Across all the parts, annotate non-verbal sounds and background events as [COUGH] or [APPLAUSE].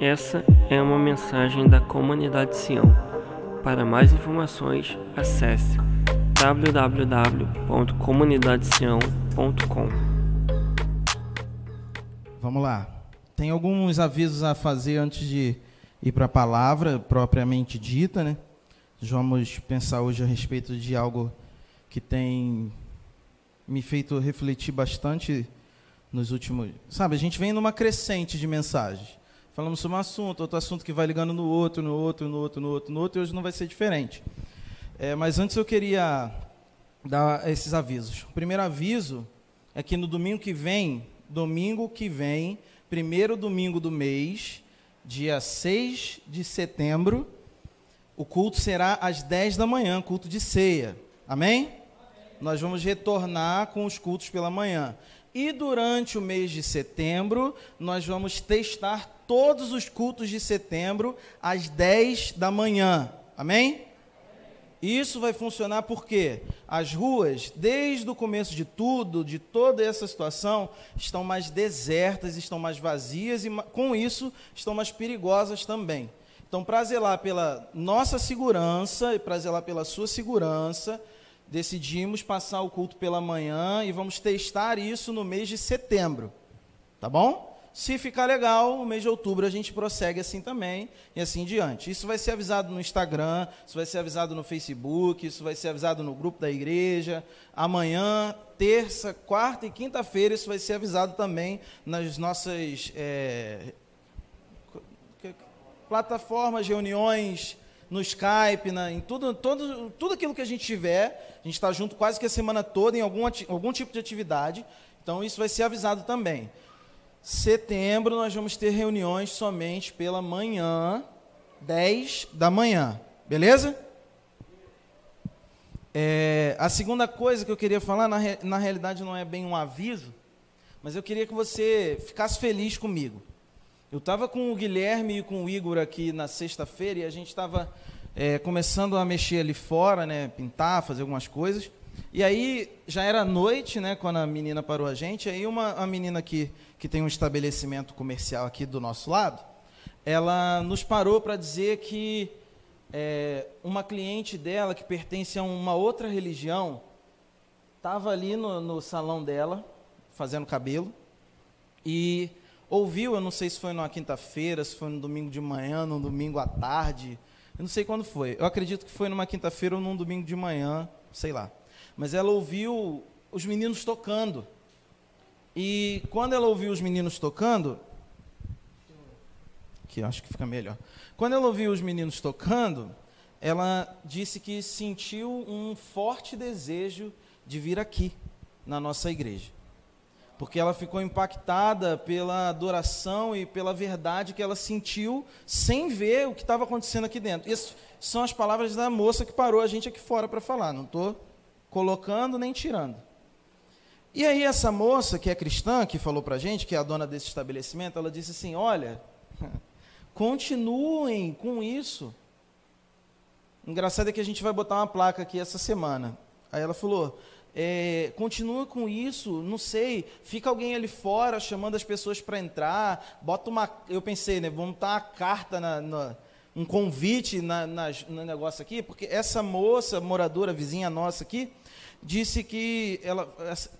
Essa é uma mensagem da comunidade Sião. Para mais informações, acesse www.comunidadesião.com. Vamos lá. Tem alguns avisos a fazer antes de ir para a palavra propriamente dita, né? Vamos pensar hoje a respeito de algo que tem me feito refletir bastante nos últimos. Sabe, a gente vem numa crescente de mensagens. Falamos sobre um assunto, outro assunto que vai ligando no outro, no outro, no outro, no outro, no outro, e hoje não vai ser diferente. É, mas antes eu queria dar esses avisos. O primeiro aviso é que no domingo que vem, domingo que vem, primeiro domingo do mês, dia 6 de setembro, o culto será às 10 da manhã, culto de ceia. Amém? Amém? Nós vamos retornar com os cultos pela manhã. E durante o mês de setembro, nós vamos testar todos os cultos de setembro às 10 da manhã. Amém? Isso vai funcionar porque as ruas, desde o começo de tudo, de toda essa situação, estão mais desertas, estão mais vazias e, com isso, estão mais perigosas também. Então, para zelar pela nossa segurança e para zelar pela sua segurança, decidimos passar o culto pela manhã e vamos testar isso no mês de setembro. Tá bom? Se ficar legal, no mês de outubro a gente prossegue assim também e assim diante. Isso vai ser avisado no Instagram, isso vai ser avisado no Facebook, isso vai ser avisado no grupo da igreja. Amanhã, terça, quarta e quinta-feira, isso vai ser avisado também nas nossas é, plataformas, reuniões no Skype, na, em tudo, todo, tudo aquilo que a gente tiver. A gente está junto quase que a semana toda em algum, algum tipo de atividade. Então, isso vai ser avisado também. Setembro, nós vamos ter reuniões somente pela manhã, 10 da manhã. Beleza? É, a segunda coisa que eu queria falar, na, na realidade, não é bem um aviso, mas eu queria que você ficasse feliz comigo. Eu estava com o Guilherme e com o Igor aqui na sexta-feira e a gente estava é, começando a mexer ali fora, né, pintar, fazer algumas coisas. E aí já era noite, né, quando a menina parou a gente. Aí uma a menina que que tem um estabelecimento comercial aqui do nosso lado, ela nos parou para dizer que é, uma cliente dela que pertence a uma outra religião estava ali no, no salão dela fazendo cabelo e ouviu, eu não sei se foi numa quinta-feira, se foi no domingo de manhã, no domingo à tarde, eu não sei quando foi. Eu acredito que foi numa quinta-feira ou num domingo de manhã, sei lá. Mas ela ouviu os meninos tocando. E quando ela ouviu os meninos tocando, que acho que fica melhor. Quando ela ouviu os meninos tocando, ela disse que sentiu um forte desejo de vir aqui na nossa igreja porque ela ficou impactada pela adoração e pela verdade que ela sentiu sem ver o que estava acontecendo aqui dentro. Essas são as palavras da moça que parou a gente aqui fora para falar, não estou colocando nem tirando. E aí essa moça, que é cristã, que falou para a gente, que é a dona desse estabelecimento, ela disse assim, olha, [LAUGHS] continuem com isso. Engraçado é que a gente vai botar uma placa aqui essa semana. Aí ela falou, é, continua com isso, não sei, fica alguém ali fora chamando as pessoas para entrar, bota uma, eu pensei, né, vamos botar uma carta, na, na um convite na, no negócio aqui, porque essa moça, moradora, vizinha nossa aqui, disse que, ela,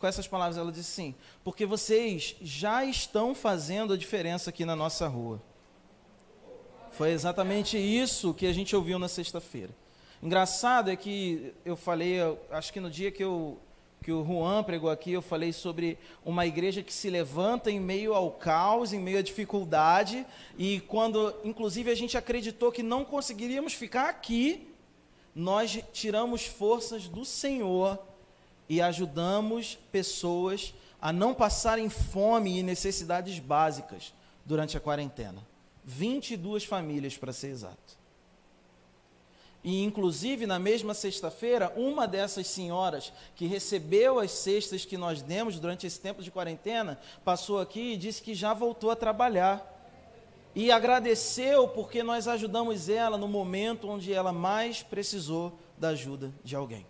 com essas palavras, ela disse assim, porque vocês já estão fazendo a diferença aqui na nossa rua. Foi exatamente isso que a gente ouviu na sexta-feira. Engraçado é que eu falei, acho que no dia que eu que o Juan pregou aqui, eu falei sobre uma igreja que se levanta em meio ao caos, em meio à dificuldade, e quando, inclusive, a gente acreditou que não conseguiríamos ficar aqui, nós tiramos forças do Senhor e ajudamos pessoas a não passarem fome e necessidades básicas durante a quarentena. 22 famílias, para ser exato. E, inclusive, na mesma sexta-feira, uma dessas senhoras que recebeu as cestas que nós demos durante esse tempo de quarentena, passou aqui e disse que já voltou a trabalhar. E agradeceu porque nós ajudamos ela no momento onde ela mais precisou da ajuda de alguém.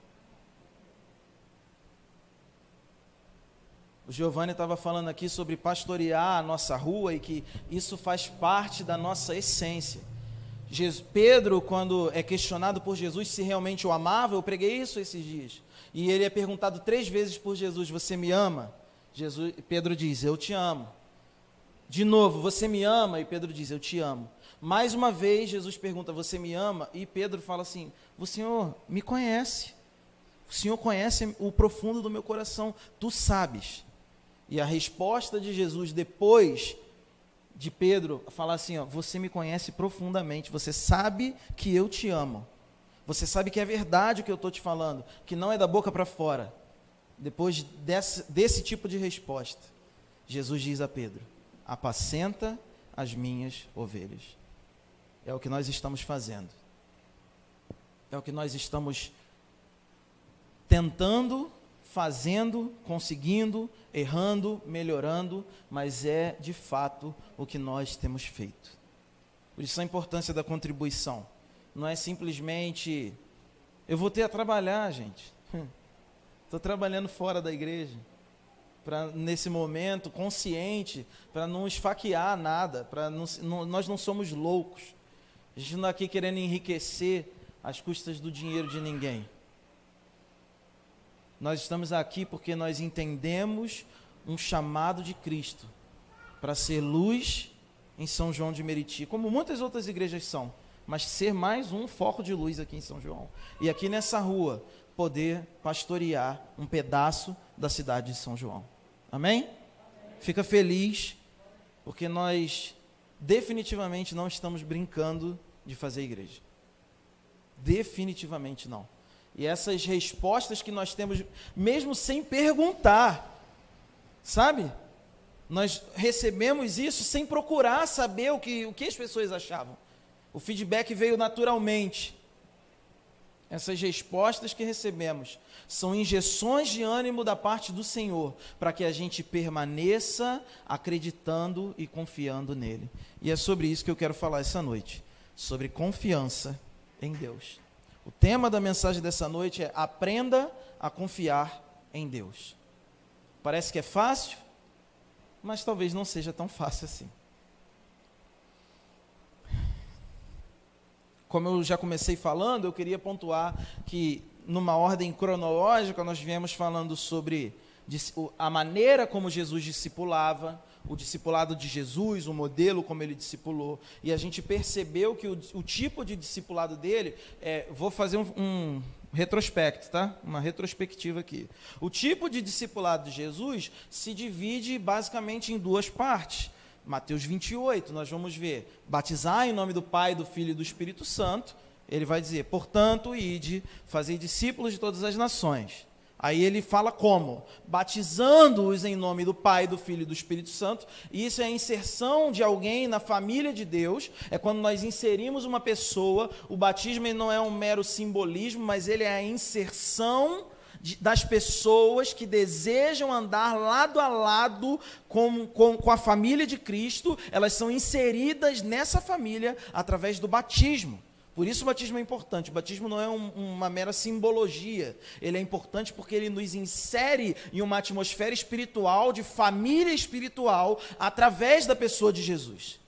O Giovanni estava falando aqui sobre pastorear a nossa rua e que isso faz parte da nossa essência. Jesus, Pedro, quando é questionado por Jesus se realmente o amava, eu preguei isso esses dias. E ele é perguntado três vezes por Jesus: Você me ama? Jesus, Pedro diz: Eu te amo. De novo, você me ama? E Pedro diz: Eu te amo. Mais uma vez, Jesus pergunta: Você me ama? E Pedro fala assim: O Senhor me conhece. O Senhor conhece o profundo do meu coração. Tu sabes. E a resposta de Jesus depois de Pedro falar assim: ó, Você me conhece profundamente. Você sabe que eu te amo. Você sabe que é verdade o que eu estou te falando, que não é da boca para fora. Depois desse, desse tipo de resposta, Jesus diz a Pedro: Apacenta as minhas ovelhas. É o que nós estamos fazendo. É o que nós estamos tentando, fazendo, conseguindo, errando, melhorando, mas é de fato o que nós temos feito. Por isso a importância da contribuição. Não é simplesmente eu vou ter a trabalhar, gente. [LAUGHS] Estou trabalhando fora da igreja nesse momento consciente, para não esfaquear nada, nós não somos loucos. A gente não está aqui querendo enriquecer às custas do dinheiro de ninguém. Nós estamos aqui porque nós entendemos um chamado de Cristo para ser luz em São João de Meriti, como muitas outras igrejas são, mas ser mais um foco de luz aqui em São João. E aqui nessa rua, poder pastorear um pedaço da cidade de São João. Amém? Fica feliz, porque nós definitivamente não estamos brincando de fazer igreja. Definitivamente não. E essas respostas que nós temos, mesmo sem perguntar, sabe? Nós recebemos isso sem procurar saber o que, o que as pessoas achavam. O feedback veio naturalmente. Essas respostas que recebemos são injeções de ânimo da parte do Senhor, para que a gente permaneça acreditando e confiando nele. E é sobre isso que eu quero falar essa noite, sobre confiança em Deus. O tema da mensagem dessa noite é aprenda a confiar em Deus. Parece que é fácil, mas talvez não seja tão fácil assim. Como eu já comecei falando, eu queria pontuar que, numa ordem cronológica, nós viemos falando sobre a maneira como Jesus discipulava, o discipulado de Jesus, o modelo como ele discipulou, e a gente percebeu que o, o tipo de discipulado dele, é, vou fazer um, um retrospecto, tá? Uma retrospectiva aqui. O tipo de discipulado de Jesus se divide basicamente em duas partes. Mateus 28, nós vamos ver, batizar em nome do Pai, do Filho e do Espírito Santo. Ele vai dizer, portanto, ide, fazer discípulos de todas as nações. Aí ele fala como? Batizando-os em nome do Pai, do Filho e do Espírito Santo. E isso é a inserção de alguém na família de Deus. É quando nós inserimos uma pessoa. O batismo não é um mero simbolismo, mas ele é a inserção das pessoas que desejam andar lado a lado com, com, com a família de Cristo, elas são inseridas nessa família através do batismo. Por isso o batismo é importante. O batismo não é um, uma mera simbologia. Ele é importante porque ele nos insere em uma atmosfera espiritual, de família espiritual, através da pessoa de Jesus.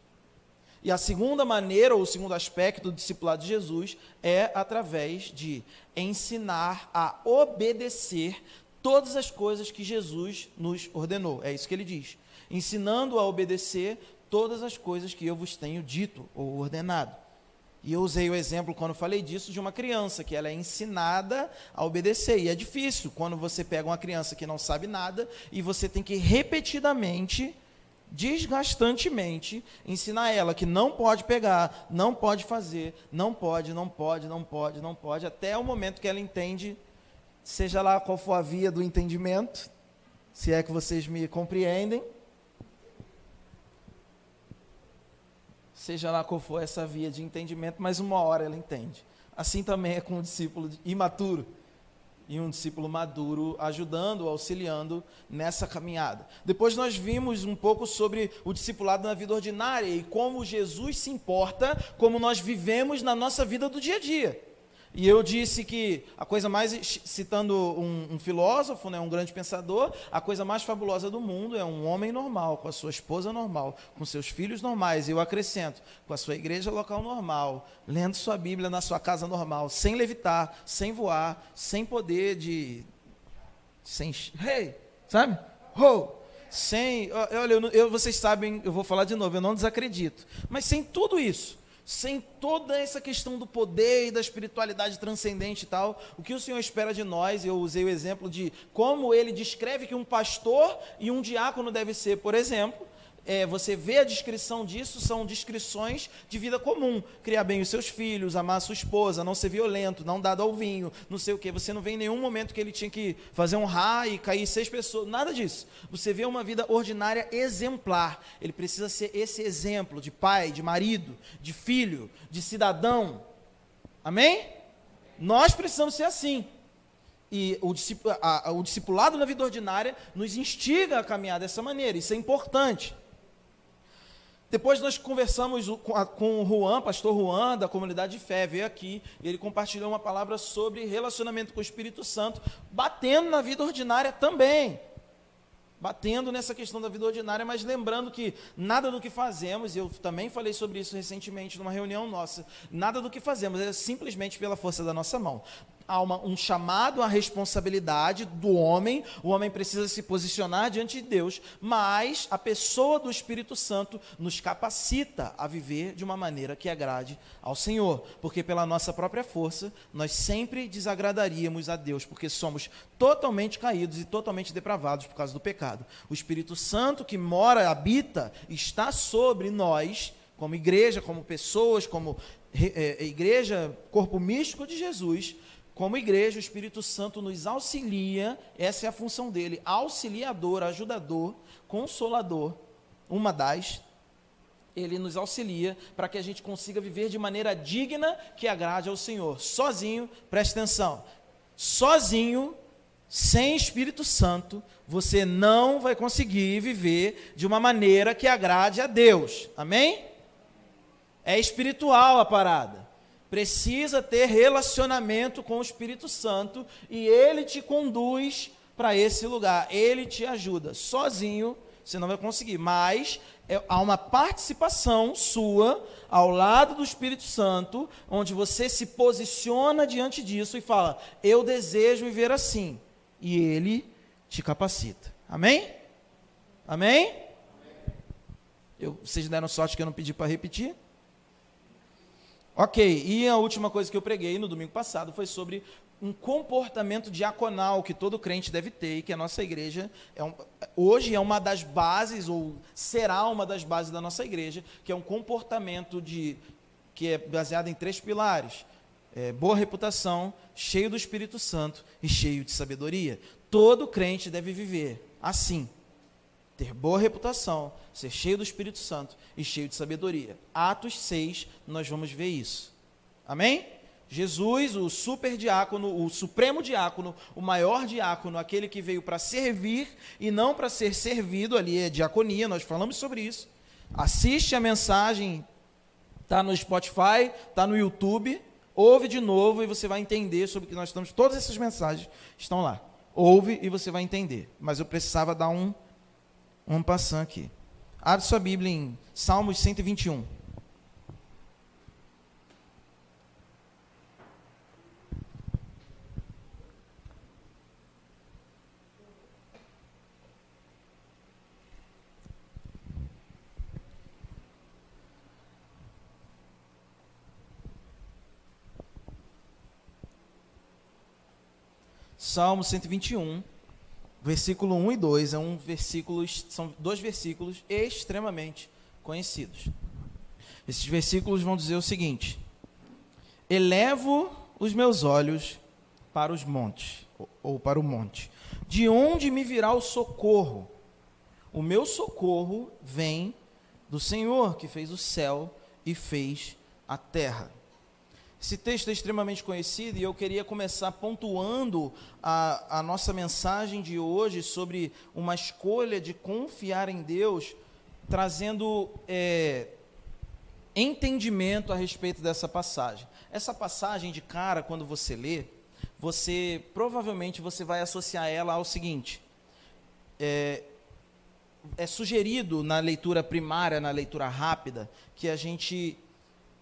E a segunda maneira, ou o segundo aspecto do discipulado de Jesus, é através de ensinar a obedecer todas as coisas que Jesus nos ordenou. É isso que ele diz. Ensinando a obedecer todas as coisas que eu vos tenho dito ou ordenado. E eu usei o exemplo, quando falei disso, de uma criança, que ela é ensinada a obedecer. E é difícil quando você pega uma criança que não sabe nada e você tem que repetidamente desgastantemente ensinar ela que não pode pegar, não pode fazer, não pode, não pode, não pode, não pode, até o momento que ela entende, seja lá qual for a via do entendimento, se é que vocês me compreendem. Seja lá qual for essa via de entendimento, mas uma hora ela entende. Assim também é com o discípulo imaturo e um discípulo maduro ajudando, auxiliando nessa caminhada. Depois nós vimos um pouco sobre o discipulado na vida ordinária e como Jesus se importa como nós vivemos na nossa vida do dia a dia. E eu disse que a coisa mais, citando um, um, filósofo, né, um grande pensador, a coisa mais fabulosa do mundo é um homem normal, com a sua esposa normal, com seus filhos normais. E eu acrescento, com a sua igreja local normal, lendo sua Bíblia na sua casa normal, sem levitar, sem voar, sem poder de. Sem. Hey! Sabe? Ho! Sem. Olha, eu, eu, vocês sabem, eu vou falar de novo, eu não desacredito. Mas sem tudo isso sem toda essa questão do poder e da espiritualidade transcendente e tal, o que o Senhor espera de nós, eu usei o exemplo de como ele descreve que um pastor e um diácono deve ser, por exemplo, é, você vê a descrição disso, são descrições de vida comum. Criar bem os seus filhos, amar a sua esposa, não ser violento, não dado ao vinho, não sei o quê. Você não vê em nenhum momento que ele tinha que fazer um raio e cair seis pessoas, nada disso. Você vê uma vida ordinária exemplar. Ele precisa ser esse exemplo de pai, de marido, de filho, de cidadão. Amém? Nós precisamos ser assim. E o discipulado na vida ordinária nos instiga a caminhar dessa maneira. Isso é importante. Depois nós conversamos com o Juan, pastor Juan, da comunidade de fé, veio aqui, e ele compartilhou uma palavra sobre relacionamento com o Espírito Santo, batendo na vida ordinária também. Batendo nessa questão da vida ordinária, mas lembrando que nada do que fazemos, eu também falei sobre isso recentemente numa reunião nossa, nada do que fazemos é simplesmente pela força da nossa mão há uma, um chamado à responsabilidade do homem, o homem precisa se posicionar diante de Deus, mas a pessoa do Espírito Santo nos capacita a viver de uma maneira que agrade ao Senhor, porque pela nossa própria força nós sempre desagradaríamos a Deus, porque somos totalmente caídos e totalmente depravados por causa do pecado. O Espírito Santo que mora, habita, está sobre nós, como igreja, como pessoas, como é, igreja, corpo místico de Jesus, como igreja, o Espírito Santo nos auxilia, essa é a função dele, auxiliador, ajudador, consolador, uma das. Ele nos auxilia para que a gente consiga viver de maneira digna que agrade ao Senhor. Sozinho, preste atenção, sozinho, sem Espírito Santo, você não vai conseguir viver de uma maneira que agrade a Deus. Amém? É espiritual a parada precisa ter relacionamento com o Espírito Santo e ele te conduz para esse lugar, ele te ajuda. Sozinho você não vai conseguir, mas é, há uma participação sua ao lado do Espírito Santo, onde você se posiciona diante disso e fala: Eu desejo viver assim. E ele te capacita. Amém? Amém? Eu, vocês deram sorte que eu não pedi para repetir? Ok, e a última coisa que eu preguei no domingo passado foi sobre um comportamento diaconal que todo crente deve ter e que a nossa igreja é um, hoje é uma das bases ou será uma das bases da nossa igreja, que é um comportamento de que é baseado em três pilares: é, boa reputação, cheio do Espírito Santo e cheio de sabedoria. Todo crente deve viver assim ter boa reputação, ser cheio do Espírito Santo e cheio de sabedoria. Atos 6, nós vamos ver isso. Amém? Jesus, o super diácono, o supremo diácono, o maior diácono, aquele que veio para servir e não para ser servido, ali é diaconia, nós falamos sobre isso. Assiste a mensagem, está no Spotify, está no YouTube, ouve de novo e você vai entender sobre o que nós estamos. Todas essas mensagens estão lá. Ouve e você vai entender. Mas eu precisava dar um um passant aqui. Abre sua Bíblia em Salmos 121. Salmo 121 versículo 1 e 2 é um versículo, são dois versículos extremamente conhecidos. Esses versículos vão dizer o seguinte: Elevo os meus olhos para os montes, ou para o monte. De onde me virá o socorro? O meu socorro vem do Senhor que fez o céu e fez a terra. Esse texto é extremamente conhecido e eu queria começar pontuando a, a nossa mensagem de hoje sobre uma escolha de confiar em Deus, trazendo é, entendimento a respeito dessa passagem. Essa passagem de cara, quando você lê, você provavelmente você vai associar ela ao seguinte: é, é sugerido na leitura primária, na leitura rápida, que a gente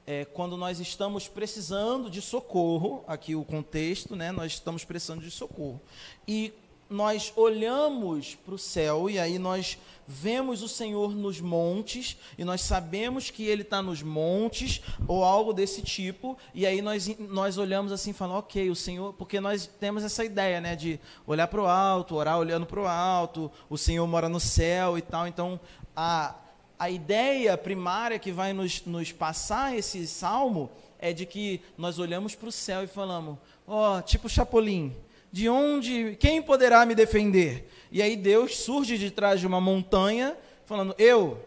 é, quando nós estamos precisando de socorro, aqui o contexto, né, nós estamos precisando de socorro. E nós olhamos para o céu e aí nós vemos o Senhor nos montes e nós sabemos que Ele está nos montes ou algo desse tipo e aí nós, nós olhamos assim e falamos, ok, o Senhor, porque nós temos essa ideia, né, de olhar para o alto, orar olhando para o alto, o Senhor mora no céu e tal, então a, a ideia primária que vai nos, nos passar esse salmo é de que nós olhamos para o céu e falamos, ó, oh, tipo Chapolin, de onde, quem poderá me defender? E aí Deus surge de trás de uma montanha, falando: Eu,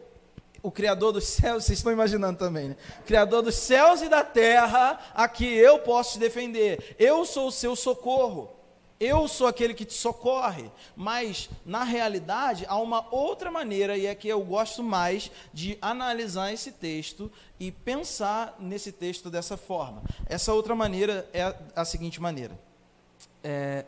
o Criador dos céus, [LAUGHS] vocês estão imaginando também, né? Criador dos céus e da terra, aqui eu posso te defender. Eu sou o seu socorro. Eu sou aquele que te socorre. Mas, na realidade, há uma outra maneira, e é que eu gosto mais de analisar esse texto e pensar nesse texto dessa forma. Essa outra maneira é a seguinte maneira é,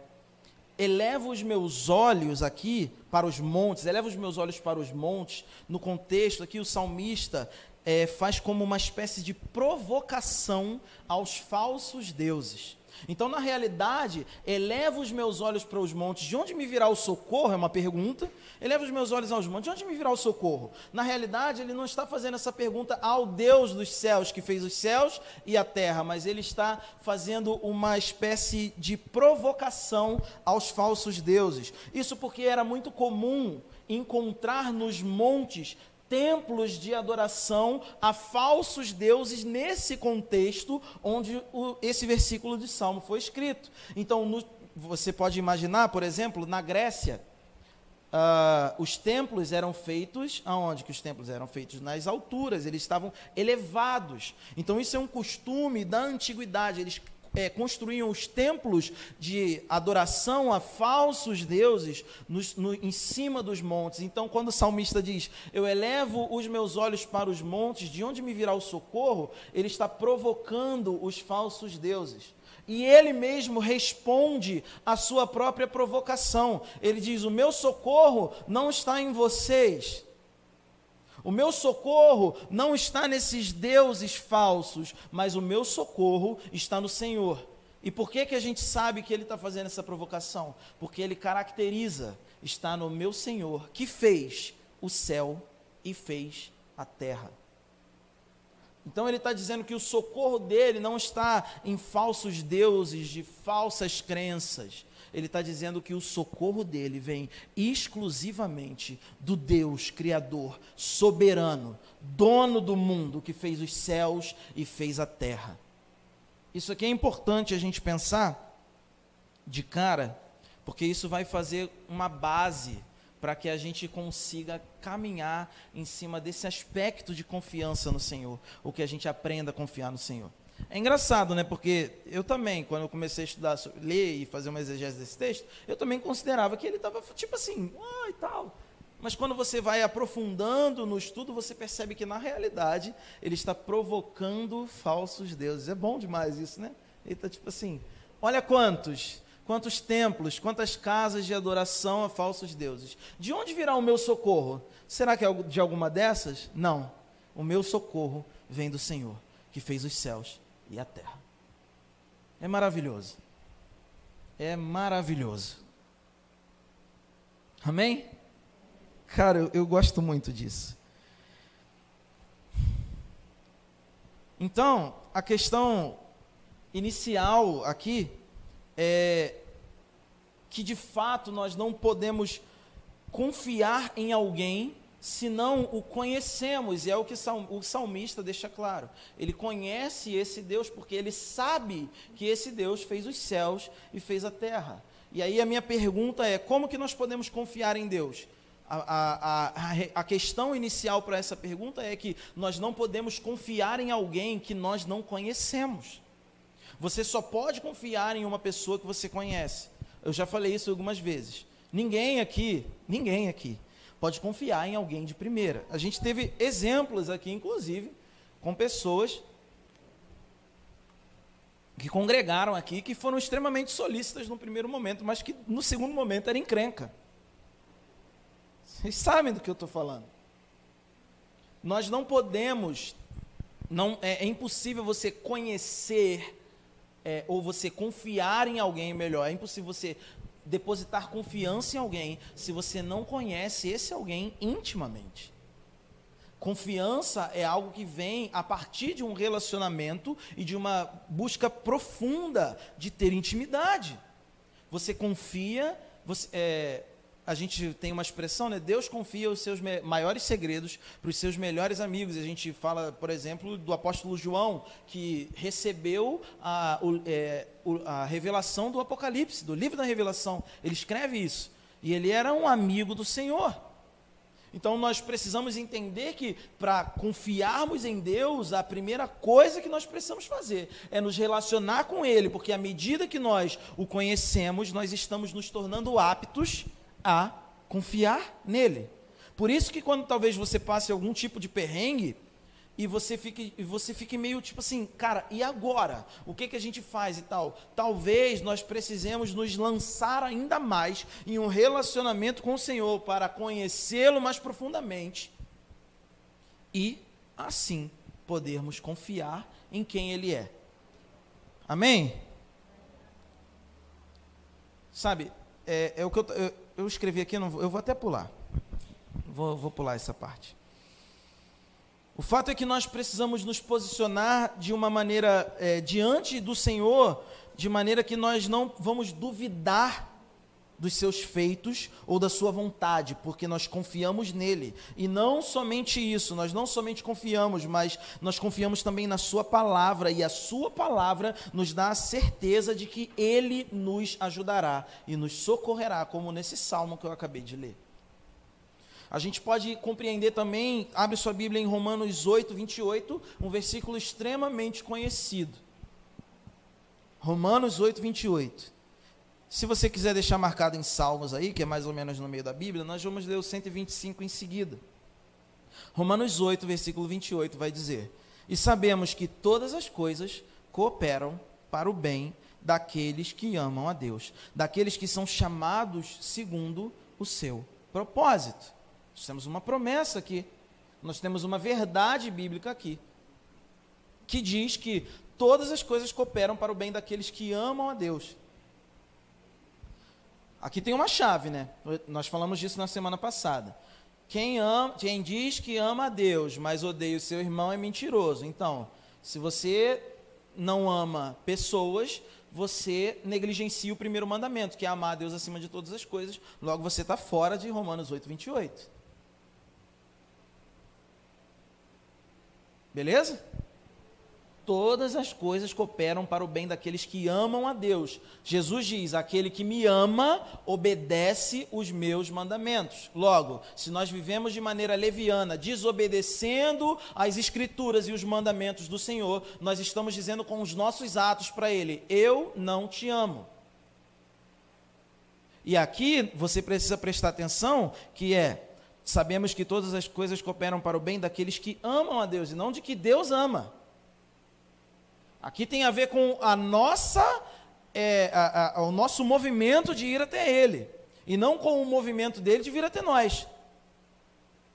elevo os meus olhos aqui para os montes, elevo os meus olhos para os montes, no contexto aqui o salmista é, faz como uma espécie de provocação aos falsos deuses. Então, na realidade, elevo os meus olhos para os montes, de onde me virá o socorro? É uma pergunta. Elevo os meus olhos aos montes, de onde me virá o socorro? Na realidade, ele não está fazendo essa pergunta ao Deus dos céus, que fez os céus e a terra, mas ele está fazendo uma espécie de provocação aos falsos deuses. Isso porque era muito comum encontrar nos montes templos de adoração a falsos deuses nesse contexto onde o, esse versículo de Salmo foi escrito. Então, no, você pode imaginar, por exemplo, na Grécia, uh, os templos eram feitos, aonde que os templos eram feitos? Nas alturas, eles estavam elevados. Então, isso é um costume da antiguidade, eles é, construíam os templos de adoração a falsos deuses nos, no, em cima dos montes. Então, quando o salmista diz: Eu elevo os meus olhos para os montes, de onde me virá o socorro? Ele está provocando os falsos deuses. E ele mesmo responde à sua própria provocação. Ele diz: O meu socorro não está em vocês o meu socorro não está nesses deuses falsos, mas o meu socorro está no Senhor. E por que, que a gente sabe que ele está fazendo essa provocação? Porque ele caracteriza, está no meu Senhor, que fez o céu e fez a terra. Então ele está dizendo que o socorro dele não está em falsos deuses, de falsas crenças, ele está dizendo que o socorro dele vem exclusivamente do Deus Criador, soberano, dono do mundo, que fez os céus e fez a terra. Isso aqui é importante a gente pensar de cara, porque isso vai fazer uma base para que a gente consiga caminhar em cima desse aspecto de confiança no Senhor, ou que a gente aprenda a confiar no Senhor. É engraçado, né? Porque eu também, quando eu comecei a estudar, ler e fazer uma exegese desse texto, eu também considerava que ele estava tipo assim, ah, e tal. Mas quando você vai aprofundando no estudo, você percebe que na realidade ele está provocando falsos deuses. É bom demais isso, né? Ele está tipo assim, olha quantos, quantos templos, quantas casas de adoração a falsos deuses. De onde virá o meu socorro? Será que é de alguma dessas? Não. O meu socorro vem do Senhor, que fez os céus e a terra. É maravilhoso. É maravilhoso. Amém? Cara, eu, eu gosto muito disso. Então, a questão inicial aqui é que de fato nós não podemos confiar em alguém se não o conhecemos, e é o que o salmista deixa claro. Ele conhece esse Deus porque ele sabe que esse Deus fez os céus e fez a terra. E aí a minha pergunta é: como que nós podemos confiar em Deus? A, a, a, a questão inicial para essa pergunta é que nós não podemos confiar em alguém que nós não conhecemos. Você só pode confiar em uma pessoa que você conhece. Eu já falei isso algumas vezes. Ninguém aqui, ninguém aqui pode confiar em alguém de primeira. A gente teve exemplos aqui, inclusive, com pessoas que congregaram aqui, que foram extremamente solícitas no primeiro momento, mas que no segundo momento era encrenca. Vocês sabem do que eu estou falando. Nós não podemos, não é, é impossível você conhecer é, ou você confiar em alguém melhor. É impossível você depositar confiança em alguém se você não conhece esse alguém intimamente. Confiança é algo que vem a partir de um relacionamento e de uma busca profunda de ter intimidade. Você confia, você, é, a gente tem uma expressão, né? Deus confia os seus maiores segredos para os seus melhores amigos. A gente fala, por exemplo, do apóstolo João, que recebeu a, o, é, a revelação do Apocalipse, do livro da revelação. Ele escreve isso. E ele era um amigo do Senhor. Então nós precisamos entender que para confiarmos em Deus, a primeira coisa que nós precisamos fazer é nos relacionar com Ele, porque à medida que nós o conhecemos, nós estamos nos tornando aptos a confiar nele. Por isso que quando talvez você passe algum tipo de perrengue e você fique, e você fique meio tipo assim, cara, e agora? O que, que a gente faz e tal? Talvez nós precisemos nos lançar ainda mais em um relacionamento com o Senhor para conhecê-lo mais profundamente e assim podermos confiar em quem Ele é. Amém? Sabe, é, é o que eu, eu, eu escrevi aqui, eu, vou, eu vou até pular. Vou, vou pular essa parte. O fato é que nós precisamos nos posicionar de uma maneira é, diante do Senhor, de maneira que nós não vamos duvidar dos seus feitos ou da sua vontade, porque nós confiamos nele. E não somente isso, nós não somente confiamos, mas nós confiamos também na sua palavra, e a sua palavra nos dá a certeza de que ele nos ajudará e nos socorrerá, como nesse salmo que eu acabei de ler. A gente pode compreender também, abre sua Bíblia em Romanos 8, 28, um versículo extremamente conhecido. Romanos 8, 28. Se você quiser deixar marcado em Salmos aí, que é mais ou menos no meio da Bíblia, nós vamos ler o 125 em seguida. Romanos 8, versículo 28 vai dizer: E sabemos que todas as coisas cooperam para o bem daqueles que amam a Deus, daqueles que são chamados segundo o seu propósito. Nós temos uma promessa aqui, nós temos uma verdade bíblica aqui, que diz que todas as coisas cooperam para o bem daqueles que amam a Deus. Aqui tem uma chave, né? Nós falamos disso na semana passada. Quem, ama, quem diz que ama a Deus, mas odeia o seu irmão é mentiroso. Então, se você não ama pessoas, você negligencia o primeiro mandamento, que é amar a Deus acima de todas as coisas. Logo, você está fora de Romanos 8, 28. Beleza? Todas as coisas cooperam para o bem daqueles que amam a Deus. Jesus diz: aquele que me ama obedece os meus mandamentos. Logo, se nós vivemos de maneira leviana, desobedecendo as escrituras e os mandamentos do Senhor, nós estamos dizendo com os nossos atos para Ele: Eu não te amo. E aqui você precisa prestar atenção que é sabemos que todas as coisas cooperam para o bem daqueles que amam a Deus e não de que Deus ama. Aqui tem a ver com a nossa, é, a, a, o nosso movimento de ir até Ele, e não com o movimento dele de vir até nós.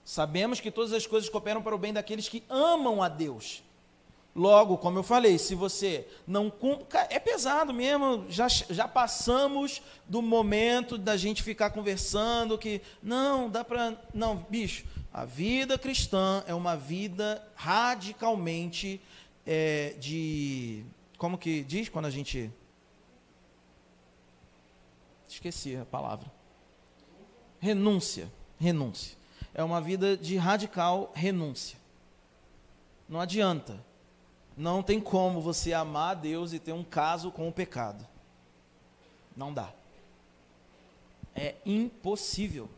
Sabemos que todas as coisas cooperam para o bem daqueles que amam a Deus. Logo, como eu falei, se você não cumpre. É pesado mesmo, já, já passamos do momento da gente ficar conversando que. Não, dá para. Não, bicho, a vida cristã é uma vida radicalmente é, de. Como que diz quando a gente. Esqueci a palavra. Renúncia. Renúncia. É uma vida de radical renúncia. Não adianta. Não tem como você amar a Deus e ter um caso com o pecado. Não dá. É impossível.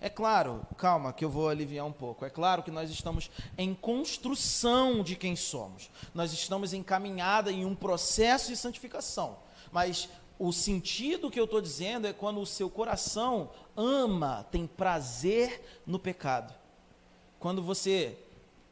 É claro, calma, que eu vou aliviar um pouco. É claro que nós estamos em construção de quem somos. Nós estamos encaminhada em um processo de santificação. Mas o sentido que eu estou dizendo é quando o seu coração ama, tem prazer no pecado. Quando você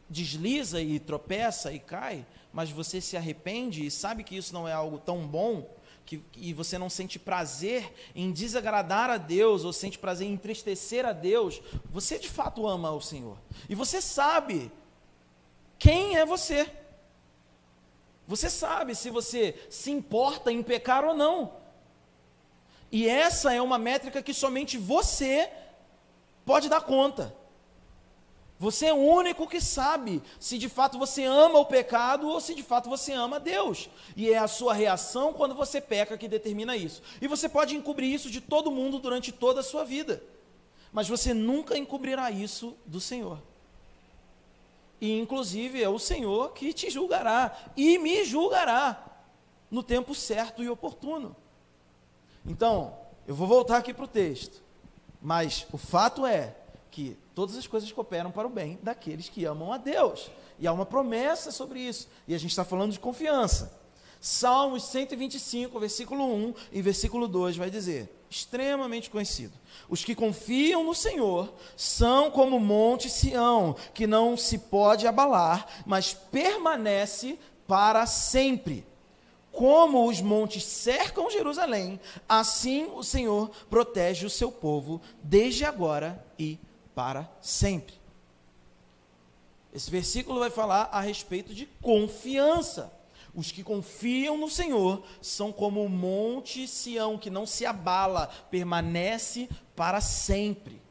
desliza e tropeça e cai, mas você se arrepende e sabe que isso não é algo tão bom, que, e você não sente prazer em desagradar a Deus, ou sente prazer em entristecer a Deus, você de fato ama o Senhor. E você sabe quem é você. Você sabe se você se importa em pecar ou não. E essa é uma métrica que somente você pode dar conta. Você é o único que sabe se de fato você ama o pecado ou se de fato você ama Deus. E é a sua reação quando você peca que determina isso. E você pode encobrir isso de todo mundo durante toda a sua vida. Mas você nunca encobrirá isso do Senhor. E inclusive é o Senhor que te julgará e me julgará no tempo certo e oportuno. Então, eu vou voltar aqui para o texto. Mas o fato é que todas as coisas cooperam para o bem daqueles que amam a Deus. E há uma promessa sobre isso. E a gente está falando de confiança. Salmos 125, versículo 1 e versículo 2 vai dizer: extremamente conhecido. Os que confiam no Senhor são como o monte Sião, que não se pode abalar, mas permanece para sempre. Como os montes cercam Jerusalém, assim o Senhor protege o seu povo desde agora e para sempre. Esse versículo vai falar a respeito de confiança. Os que confiam no Senhor são como o monte Sião, que não se abala, permanece para sempre.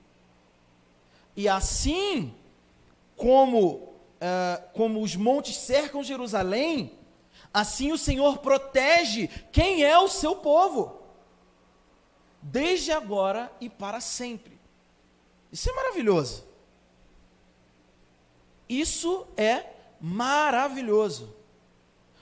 E assim como, uh, como os montes cercam Jerusalém, Assim o Senhor protege quem é o seu povo, desde agora e para sempre. Isso é maravilhoso. Isso é maravilhoso.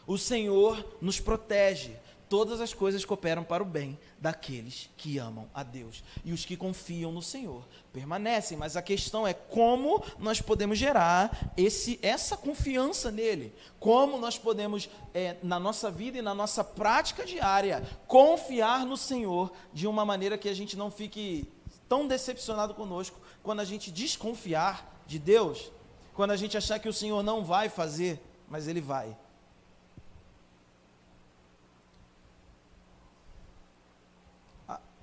O Senhor nos protege todas as coisas cooperam para o bem daqueles que amam a Deus. E os que confiam no Senhor permanecem. Mas a questão é como nós podemos gerar esse, essa confiança nele. Como nós podemos, é, na nossa vida e na nossa prática diária, confiar no Senhor de uma maneira que a gente não fique tão decepcionado conosco quando a gente desconfiar de Deus, quando a gente achar que o Senhor não vai fazer, mas ele vai.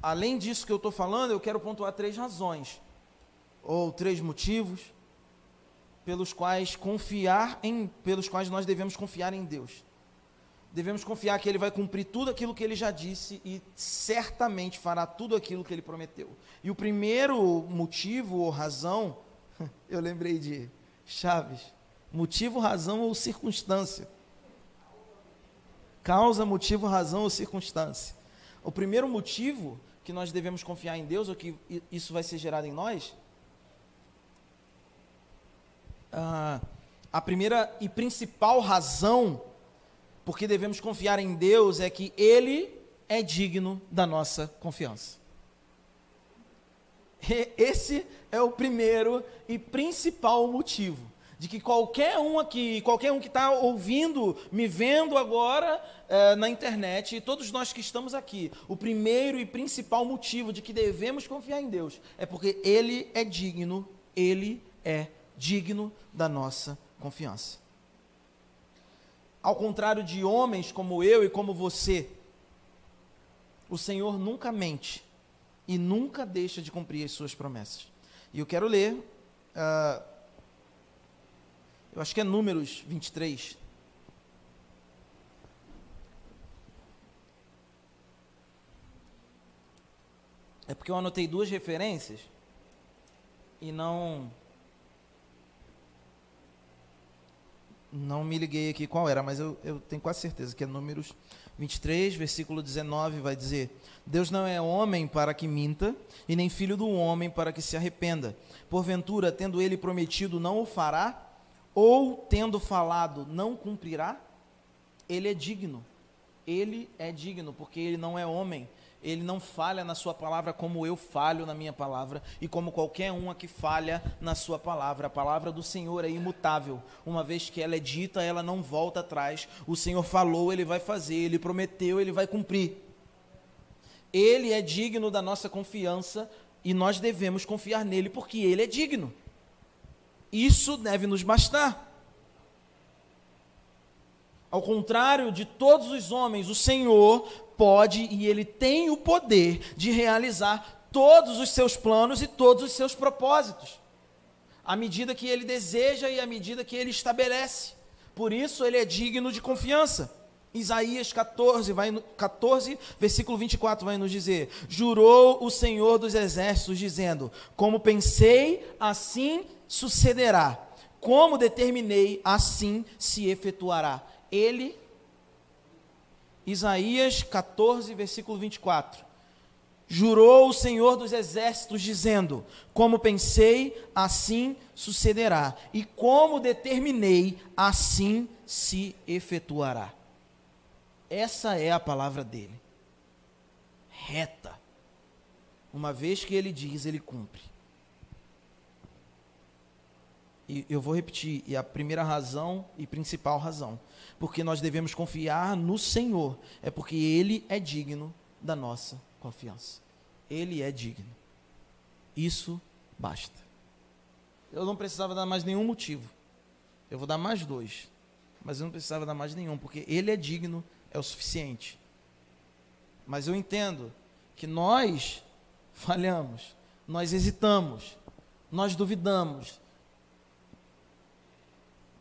além disso que eu estou falando, eu quero pontuar três razões, ou três motivos, pelos quais confiar em, pelos quais nós devemos confiar em Deus. Devemos confiar que Ele vai cumprir tudo aquilo que Ele já disse e certamente fará tudo aquilo que Ele prometeu. E o primeiro motivo ou razão, [LAUGHS] eu lembrei de Chaves, motivo, razão ou circunstância. Causa, motivo, razão ou circunstância. O primeiro motivo que nós devemos confiar em Deus ou que isso vai ser gerado em nós? Ah, a primeira e principal razão porque devemos confiar em Deus é que Ele é digno da nossa confiança. Esse é o primeiro e principal motivo de que qualquer um aqui, qualquer um que está ouvindo, me vendo agora é, na internet, e todos nós que estamos aqui, o primeiro e principal motivo de que devemos confiar em Deus é porque Ele é digno, Ele é digno da nossa confiança. Ao contrário de homens como eu e como você, o Senhor nunca mente e nunca deixa de cumprir as suas promessas. E eu quero ler. Uh, eu acho que é Números 23. É porque eu anotei duas referências e não não me liguei aqui qual era, mas eu, eu tenho quase certeza que é Números 23, versículo 19, vai dizer: Deus não é homem para que minta, e nem filho do homem para que se arrependa. Porventura, tendo ele prometido, não o fará? ou tendo falado não cumprirá, ele é digno. Ele é digno, porque ele não é homem. Ele não falha na sua palavra como eu falho na minha palavra e como qualquer um aqui falha na sua palavra. A palavra do Senhor é imutável. Uma vez que ela é dita, ela não volta atrás. O Senhor falou, ele vai fazer. Ele prometeu, ele vai cumprir. Ele é digno da nossa confiança e nós devemos confiar nele porque ele é digno. Isso deve nos bastar. Ao contrário de todos os homens, o Senhor pode e ele tem o poder de realizar todos os seus planos e todos os seus propósitos, à medida que ele deseja e à medida que ele estabelece. Por isso ele é digno de confiança. Isaías 14, vai no, 14, versículo 24 vai nos dizer: Jurou o Senhor dos exércitos, dizendo: Como pensei, assim sucederá. Como determinei, assim se efetuará. Ele, Isaías 14, versículo 24. Jurou o Senhor dos exércitos, dizendo: Como pensei, assim sucederá. E como determinei, assim se efetuará. Essa é a palavra dele. Reta. Uma vez que ele diz, ele cumpre. E eu vou repetir, e a primeira razão e principal razão, porque nós devemos confiar no Senhor, é porque ele é digno da nossa confiança. Ele é digno. Isso basta. Eu não precisava dar mais nenhum motivo. Eu vou dar mais dois. Mas eu não precisava dar mais nenhum, porque ele é digno é o suficiente. Mas eu entendo que nós falhamos, nós hesitamos, nós duvidamos.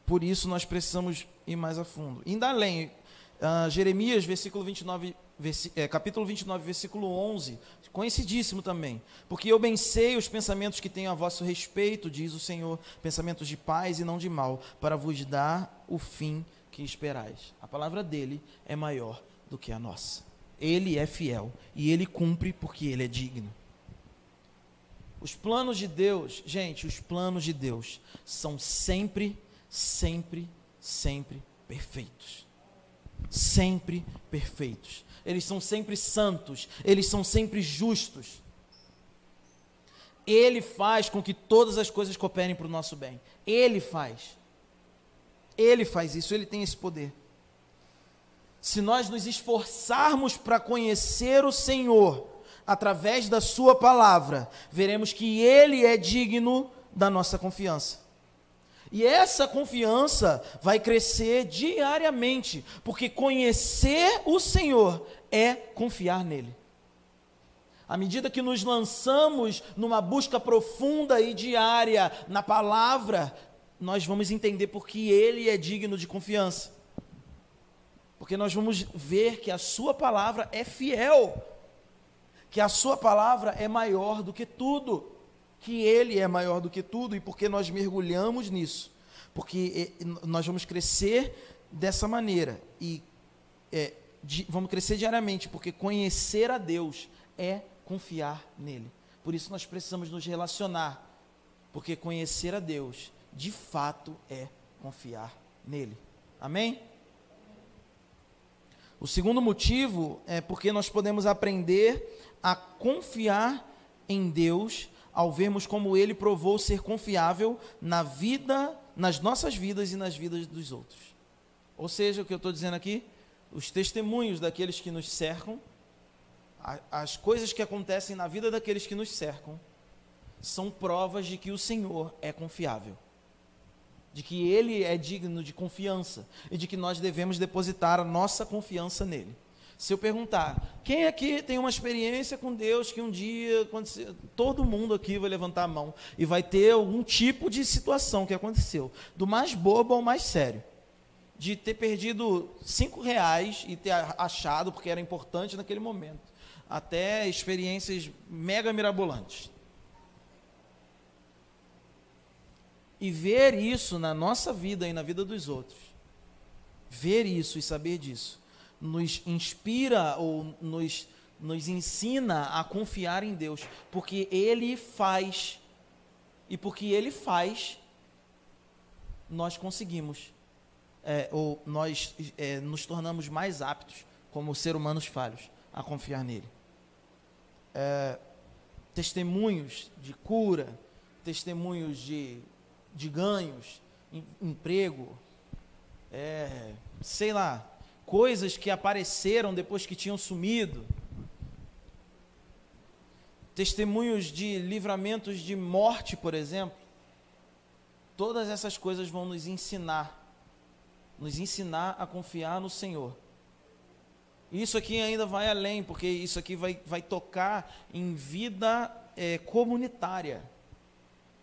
Por isso nós precisamos ir mais a fundo. Ainda além, uh, Jeremias, versículo 29, vers é, capítulo 29, versículo 11, conhecidíssimo também. Porque eu bem sei os pensamentos que tenho a vosso respeito, diz o Senhor, pensamentos de paz e não de mal, para vos dar o fim que esperais. A palavra dele é maior do que a nossa. Ele é fiel e ele cumpre porque ele é digno. Os planos de Deus, gente, os planos de Deus são sempre, sempre, sempre perfeitos. Sempre perfeitos. Eles são sempre santos, eles são sempre justos. Ele faz com que todas as coisas cooperem para o nosso bem. Ele faz. Ele faz isso, ele tem esse poder. Se nós nos esforçarmos para conhecer o Senhor através da Sua palavra, veremos que Ele é digno da nossa confiança. E essa confiança vai crescer diariamente, porque conhecer o Senhor é confiar nele. À medida que nos lançamos numa busca profunda e diária na palavra, nós vamos entender porque ele é digno de confiança. Porque nós vamos ver que a sua palavra é fiel, que a sua palavra é maior do que tudo, que ele é maior do que tudo, e porque nós mergulhamos nisso, porque nós vamos crescer dessa maneira, e é, di, vamos crescer diariamente, porque conhecer a Deus é confiar nele. Por isso nós precisamos nos relacionar, porque conhecer a Deus de fato é confiar nele. Amém? O segundo motivo é porque nós podemos aprender a confiar em Deus ao vermos como ele provou ser confiável na vida, nas nossas vidas e nas vidas dos outros. Ou seja, o que eu estou dizendo aqui, os testemunhos daqueles que nos cercam, as coisas que acontecem na vida daqueles que nos cercam, são provas de que o Senhor é confiável de que Ele é digno de confiança e de que nós devemos depositar a nossa confiança nele. Se eu perguntar, quem aqui tem uma experiência com Deus que um dia, todo mundo aqui vai levantar a mão e vai ter algum tipo de situação que aconteceu, do mais bobo ao mais sério, de ter perdido cinco reais e ter achado porque era importante naquele momento, até experiências mega mirabolantes. E ver isso na nossa vida e na vida dos outros, ver isso e saber disso, nos inspira ou nos, nos ensina a confiar em Deus, porque Ele faz, e porque Ele faz, nós conseguimos, é, ou nós é, nos tornamos mais aptos, como ser humanos falhos, a confiar nele. É, testemunhos de cura, testemunhos de de ganhos, em, emprego, é, sei lá, coisas que apareceram depois que tinham sumido, testemunhos de livramentos de morte, por exemplo, todas essas coisas vão nos ensinar, nos ensinar a confiar no Senhor. Isso aqui ainda vai além, porque isso aqui vai, vai tocar em vida é, comunitária,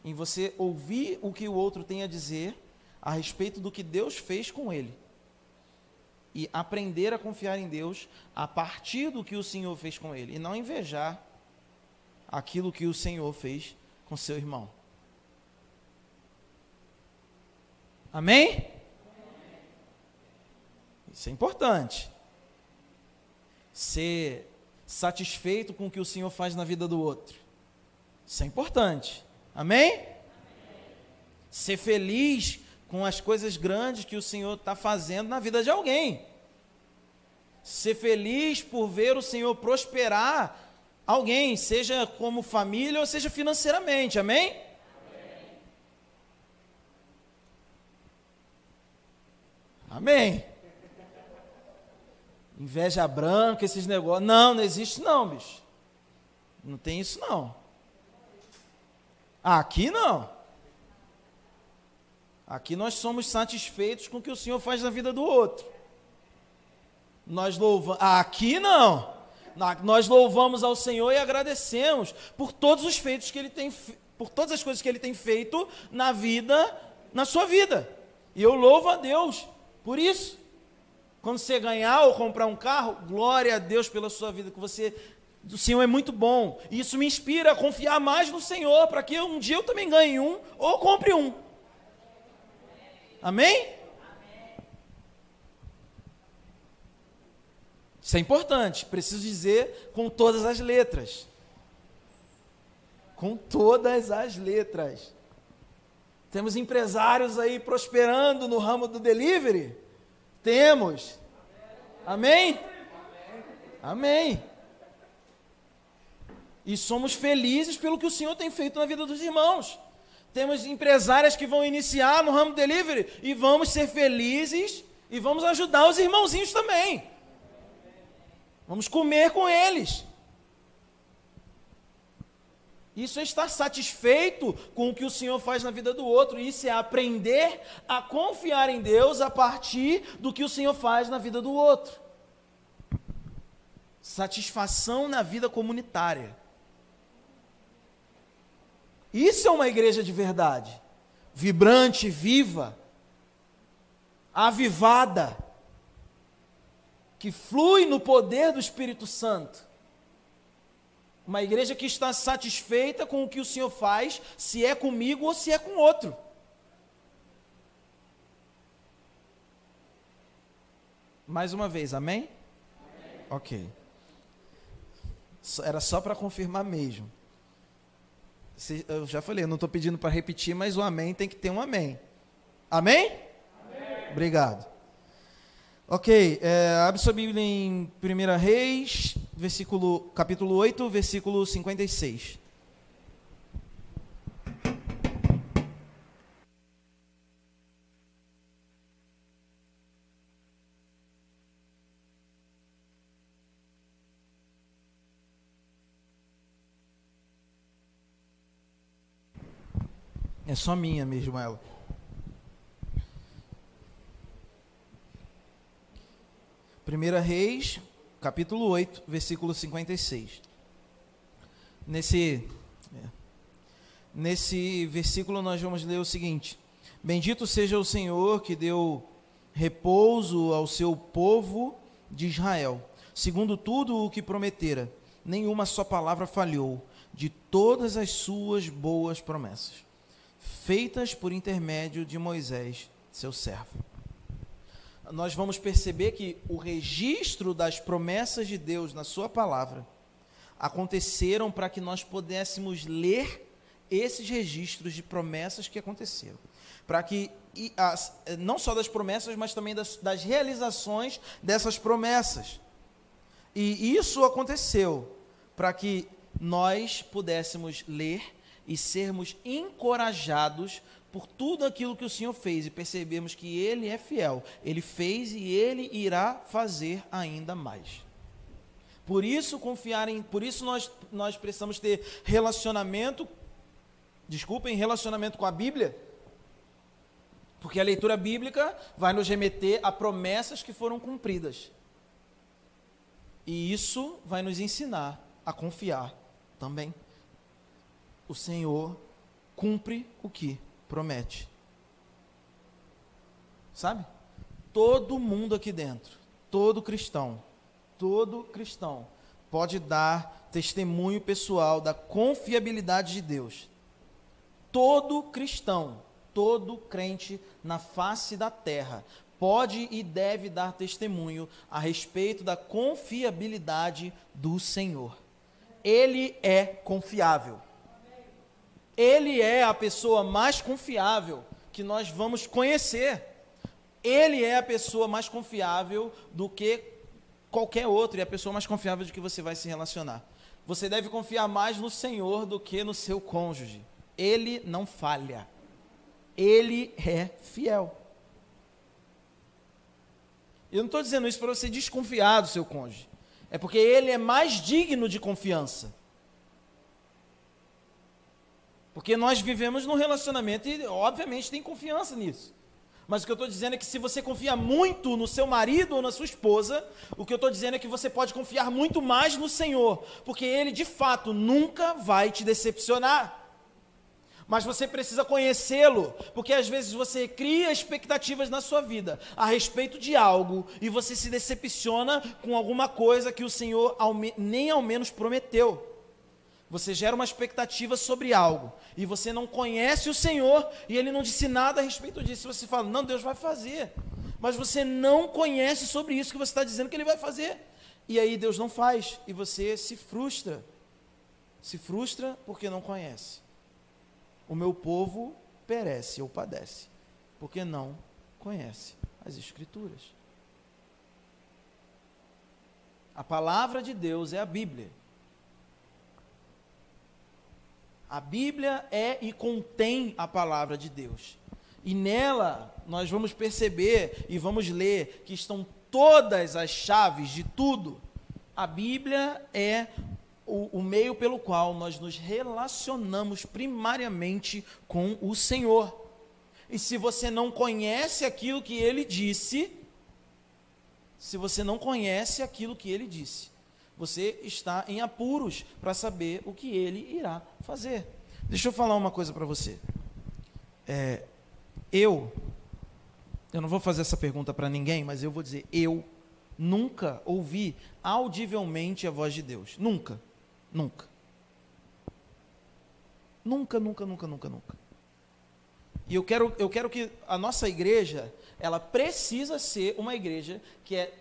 em você ouvir o que o outro tem a dizer a respeito do que Deus fez com ele e aprender a confiar em Deus a partir do que o Senhor fez com ele e não invejar aquilo que o Senhor fez com seu irmão. Amém? Isso é importante. Ser satisfeito com o que o Senhor faz na vida do outro. Isso é importante. Amém? Ser feliz com as coisas grandes que o Senhor está fazendo na vida de alguém. Ser feliz por ver o Senhor prosperar alguém, seja como família ou seja financeiramente. Amém? Amém. Inveja branca, esses negócios. Não, não existe não, bicho. Não tem isso não. Aqui não. Aqui nós somos satisfeitos com o que o Senhor faz na vida do outro. Nós louvamos. Aqui não. Nós louvamos ao Senhor e agradecemos por todos os feitos que Ele tem, por todas as coisas que Ele tem feito na vida, na sua vida. E eu louvo a Deus por isso. Quando você ganhar ou comprar um carro, glória a Deus pela sua vida, que você o Senhor é muito bom. E isso me inspira a confiar mais no Senhor, para que um dia eu também ganhe um ou compre um. Amém? Isso é importante, preciso dizer com todas as letras. Com todas as letras. Temos empresários aí prosperando no ramo do delivery? Temos. Amém? Amém. E somos felizes pelo que o Senhor tem feito na vida dos irmãos. Temos empresárias que vão iniciar no ramo delivery e vamos ser felizes e vamos ajudar os irmãozinhos também. Vamos comer com eles. Isso é estar satisfeito com o que o Senhor faz na vida do outro. Isso é aprender a confiar em Deus a partir do que o Senhor faz na vida do outro. Satisfação na vida comunitária. Isso é uma igreja de verdade. Vibrante, viva, avivada que flui no poder do Espírito Santo. Uma igreja que está satisfeita com o que o Senhor faz, se é comigo ou se é com outro. Mais uma vez, amém? amém. Ok. Era só para confirmar mesmo. Eu já falei, eu não estou pedindo para repetir, mas o amém tem que ter um amém. Amém? amém. Obrigado. Ok, é, abre sua Bíblia em 1 Reis, versículo, capítulo 8, versículo 56. Só minha mesmo ela. 1 Reis, capítulo 8, versículo 56. Nesse, é, nesse versículo nós vamos ler o seguinte: Bendito seja o Senhor que deu repouso ao seu povo de Israel, segundo tudo o que prometera, nenhuma só palavra falhou de todas as suas boas promessas, feitas por intermédio de Moisés, seu servo nós vamos perceber que o registro das promessas de Deus na Sua palavra aconteceram para que nós pudéssemos ler esses registros de promessas que aconteceram. Para que, não só das promessas, mas também das, das realizações dessas promessas. E isso aconteceu para que nós pudéssemos ler e sermos encorajados por tudo aquilo que o Senhor fez e percebemos que Ele é fiel. Ele fez e Ele irá fazer ainda mais. Por isso confiar em, por isso nós, nós precisamos ter relacionamento, desculpem, relacionamento com a Bíblia, Porque a leitura bíblica vai nos remeter a promessas que foram cumpridas. E isso vai nos ensinar a confiar também. O Senhor cumpre o que promete. Sabe? Todo mundo aqui dentro, todo cristão, todo cristão pode dar testemunho pessoal da confiabilidade de Deus. Todo cristão, todo crente na face da terra pode e deve dar testemunho a respeito da confiabilidade do Senhor. Ele é confiável. Ele é a pessoa mais confiável que nós vamos conhecer. Ele é a pessoa mais confiável do que qualquer outro e a pessoa mais confiável de que você vai se relacionar. Você deve confiar mais no Senhor do que no seu cônjuge. Ele não falha. Ele é fiel. Eu não estou dizendo isso para você desconfiar do seu cônjuge. É porque ele é mais digno de confiança. Porque nós vivemos num relacionamento e, obviamente, tem confiança nisso. Mas o que eu estou dizendo é que se você confia muito no seu marido ou na sua esposa, o que eu estou dizendo é que você pode confiar muito mais no Senhor, porque Ele de fato nunca vai te decepcionar mas você precisa conhecê-lo, porque às vezes você cria expectativas na sua vida a respeito de algo e você se decepciona com alguma coisa que o Senhor nem ao menos prometeu. Você gera uma expectativa sobre algo e você não conhece o Senhor e ele não disse nada a respeito disso. Você fala, não, Deus vai fazer, mas você não conhece sobre isso que você está dizendo que ele vai fazer. E aí Deus não faz e você se frustra. Se frustra porque não conhece o meu povo perece ou padece, porque não conhece as Escrituras. A palavra de Deus é a Bíblia. A Bíblia é e contém a palavra de Deus. E nela nós vamos perceber e vamos ler que estão todas as chaves de tudo. A Bíblia é o, o meio pelo qual nós nos relacionamos primariamente com o Senhor. E se você não conhece aquilo que ele disse, se você não conhece aquilo que ele disse, você está em apuros para saber o que ele irá fazer. Deixa eu falar uma coisa para você. É, eu, eu não vou fazer essa pergunta para ninguém, mas eu vou dizer, eu nunca ouvi audivelmente a voz de Deus. Nunca. Nunca. Nunca, nunca, nunca, nunca, nunca. E eu quero, eu quero que a nossa igreja, ela precisa ser uma igreja que é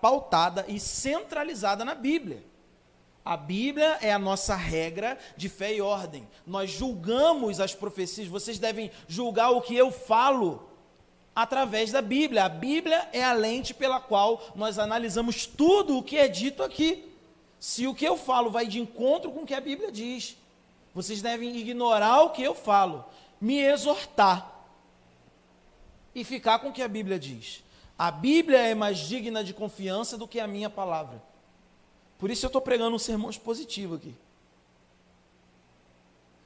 pautada e centralizada na Bíblia. A Bíblia é a nossa regra de fé e ordem. Nós julgamos as profecias, vocês devem julgar o que eu falo através da Bíblia. A Bíblia é a lente pela qual nós analisamos tudo o que é dito aqui. Se o que eu falo vai de encontro com o que a Bíblia diz, vocês devem ignorar o que eu falo, me exortar e ficar com o que a Bíblia diz. A Bíblia é mais digna de confiança do que a minha palavra. Por isso eu estou pregando um sermão expositivo aqui.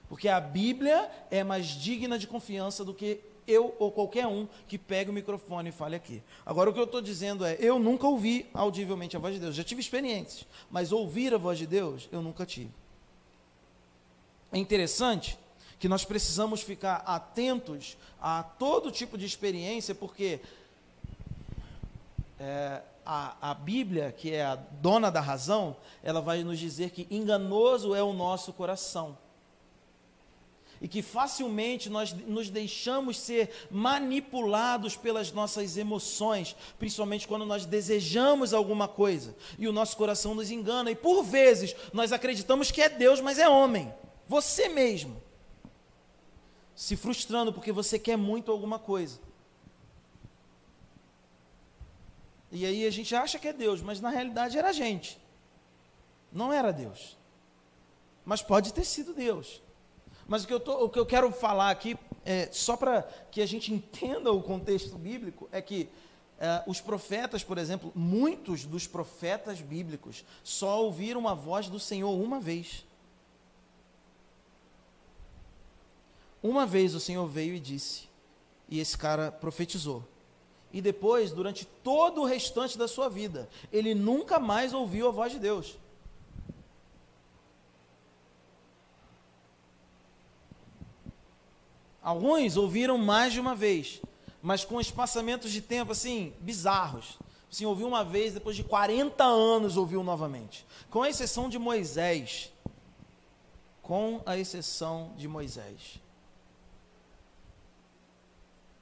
Porque a Bíblia é mais digna de confiança do que eu ou qualquer um que pegue o microfone e fale aqui. Agora, o que eu estou dizendo é: eu nunca ouvi audivelmente a voz de Deus. Já tive experiências, mas ouvir a voz de Deus, eu nunca tive. É interessante que nós precisamos ficar atentos a todo tipo de experiência, porque é, a, a Bíblia, que é a dona da razão, ela vai nos dizer que enganoso é o nosso coração. E que facilmente nós nos deixamos ser manipulados pelas nossas emoções, principalmente quando nós desejamos alguma coisa. E o nosso coração nos engana, e por vezes nós acreditamos que é Deus, mas é homem, você mesmo, se frustrando porque você quer muito alguma coisa. E aí a gente acha que é Deus, mas na realidade era a gente. Não era Deus. Mas pode ter sido Deus. Mas o que eu, tô, o que eu quero falar aqui, é, só para que a gente [LAUGHS] entenda o contexto bíblico, é que é, os profetas, por exemplo, muitos dos profetas bíblicos só ouviram a voz do Senhor uma vez. Uma vez o Senhor veio e disse, e esse cara profetizou. E depois, durante todo o restante da sua vida, ele nunca mais ouviu a voz de Deus. Alguns ouviram mais de uma vez, mas com espaçamentos de tempo assim bizarros. Assim, ouviu uma vez, depois de 40 anos ouviu novamente. Com a exceção de Moisés. Com a exceção de Moisés.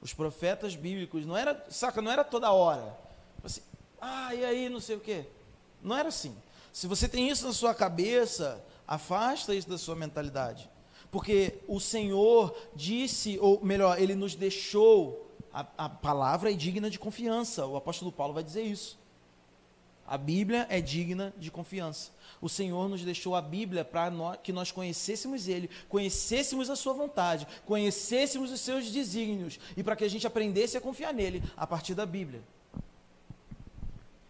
Os profetas bíblicos não era, saca, não era toda hora. Assim, ah, e aí, não sei o quê. Não era assim. Se você tem isso na sua cabeça, afasta isso da sua mentalidade. Porque o Senhor disse, ou melhor, ele nos deixou, a, a palavra é digna de confiança. O apóstolo Paulo vai dizer isso. A Bíblia é digna de confiança. O Senhor nos deixou a Bíblia para que nós conhecêssemos Ele, conhecêssemos a Sua vontade, conhecêssemos os seus desígnios e para que a gente aprendesse a confiar nele a partir da Bíblia.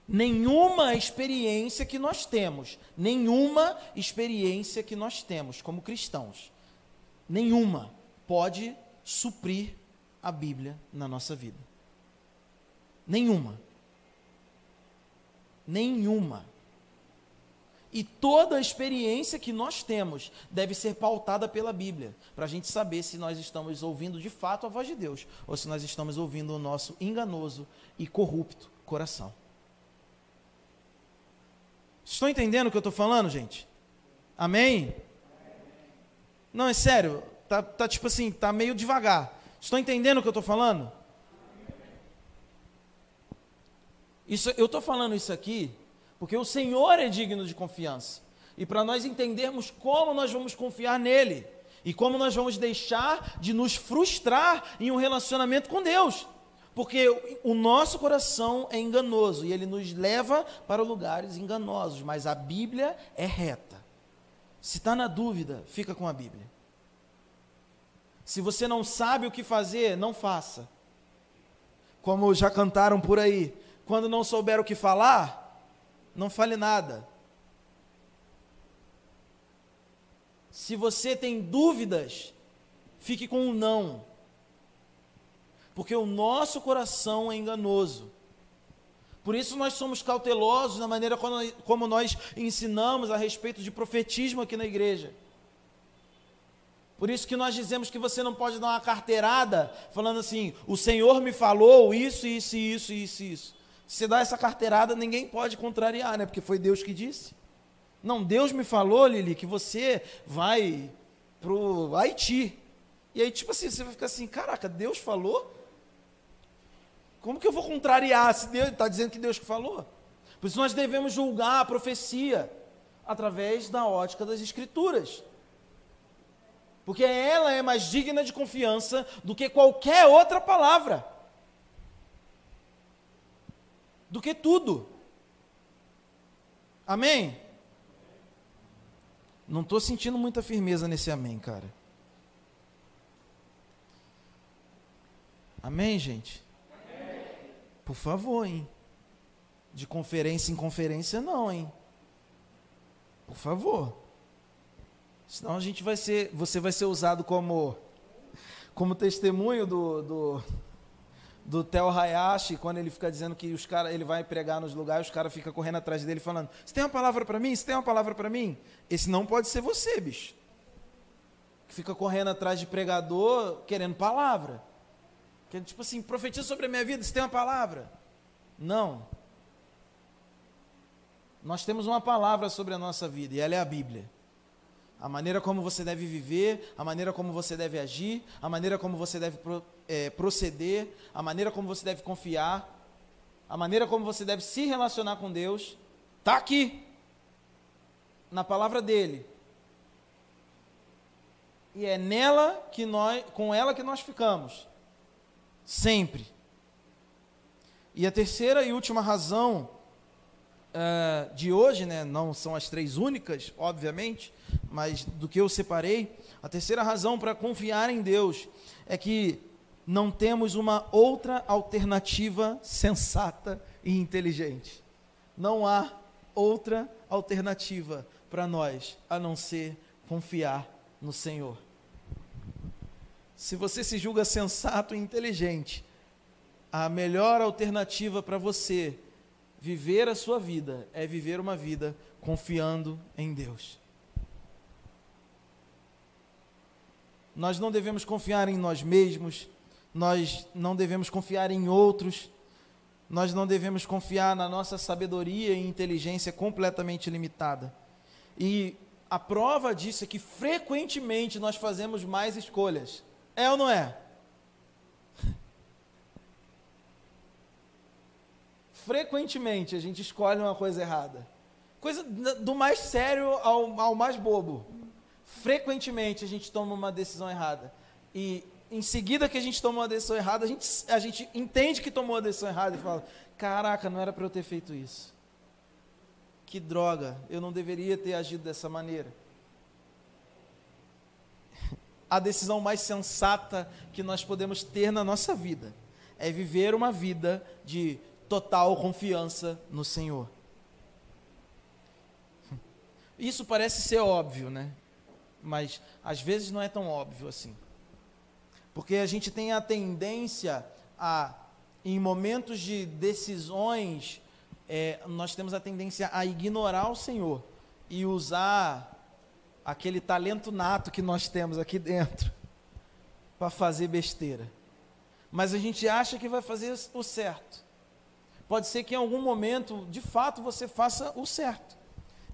Nenhuma experiência que nós temos, nenhuma experiência que nós temos como cristãos, nenhuma pode suprir a Bíblia na nossa vida. Nenhuma nenhuma. E toda a experiência que nós temos deve ser pautada pela Bíblia, para a gente saber se nós estamos ouvindo de fato a voz de Deus ou se nós estamos ouvindo o nosso enganoso e corrupto coração. Estão entendendo o que eu estou falando, gente? Amém? Não, é sério, tá, tá tipo assim, tá meio devagar. Estão entendendo o que eu estou falando? Isso, eu estou falando isso aqui porque o Senhor é digno de confiança. E para nós entendermos como nós vamos confiar nele e como nós vamos deixar de nos frustrar em um relacionamento com Deus. Porque o nosso coração é enganoso e ele nos leva para lugares enganosos, mas a Bíblia é reta. Se está na dúvida, fica com a Bíblia. Se você não sabe o que fazer, não faça. Como já cantaram por aí, quando não souber o que falar, não fale nada. Se você tem dúvidas, fique com um não. Porque o nosso coração é enganoso. Por isso nós somos cautelosos na maneira como nós ensinamos a respeito de profetismo aqui na igreja. Por isso que nós dizemos que você não pode dar uma carteirada falando assim: o Senhor me falou isso, isso, isso, isso, isso. Se dá essa carteirada, ninguém pode contrariar, né? Porque foi Deus que disse. Não, Deus me falou, Lili, que você vai pro Haiti. E aí, tipo assim, você vai ficar assim, caraca, Deus falou? Como que eu vou contrariar se Deus está dizendo que Deus que falou? Por isso nós devemos julgar a profecia através da ótica das Escrituras. Porque ela é mais digna de confiança do que qualquer outra palavra do que tudo. Amém? Não estou sentindo muita firmeza nesse amém, cara. Amém, gente? Por favor, hein? De conferência em conferência, não, hein? Por favor. Senão a gente vai ser, você vai ser usado como, como testemunho do, do do Theo Hayashi, quando ele fica dizendo que os cara, ele vai pregar nos lugares, os caras ficam correndo atrás dele falando: Você tem uma palavra para mim? Você tem uma palavra para mim? Esse não pode ser você, bicho. Que fica correndo atrás de pregador querendo palavra. Que, tipo assim, profetiza sobre a minha vida, você tem uma palavra? Não. Nós temos uma palavra sobre a nossa vida e ela é a Bíblia a maneira como você deve viver, a maneira como você deve agir, a maneira como você deve pro, é, proceder, a maneira como você deve confiar, a maneira como você deve se relacionar com Deus, está aqui, na palavra dele. E é nela que nós, com ela que nós ficamos, sempre. E a terceira e última razão uh, de hoje, né, não são as três únicas, obviamente, mas do que eu separei, a terceira razão para confiar em Deus é que não temos uma outra alternativa sensata e inteligente. Não há outra alternativa para nós a não ser confiar no Senhor. Se você se julga sensato e inteligente, a melhor alternativa para você viver a sua vida é viver uma vida confiando em Deus. Nós não devemos confiar em nós mesmos, nós não devemos confiar em outros, nós não devemos confiar na nossa sabedoria e inteligência completamente limitada. E a prova disso é que frequentemente nós fazemos mais escolhas. É ou não é? Frequentemente a gente escolhe uma coisa errada. Coisa do mais sério ao, ao mais bobo. Frequentemente a gente toma uma decisão errada. E em seguida que a gente toma uma decisão errada, a gente, a gente entende que tomou a decisão errada e fala: Caraca, não era para eu ter feito isso. Que droga, eu não deveria ter agido dessa maneira. [LAUGHS] A decisão mais sensata que nós podemos ter na nossa vida é viver uma vida de total confiança no Senhor. Isso parece ser óbvio, né? Mas às vezes não é tão óbvio assim. Porque a gente tem a tendência a, em momentos de decisões, é, nós temos a tendência a ignorar o Senhor e usar aquele talento nato que nós temos aqui [LAUGHS] dentro para fazer besteira. Mas a gente acha que vai fazer o certo. Pode ser que em algum momento, de fato, você faça o certo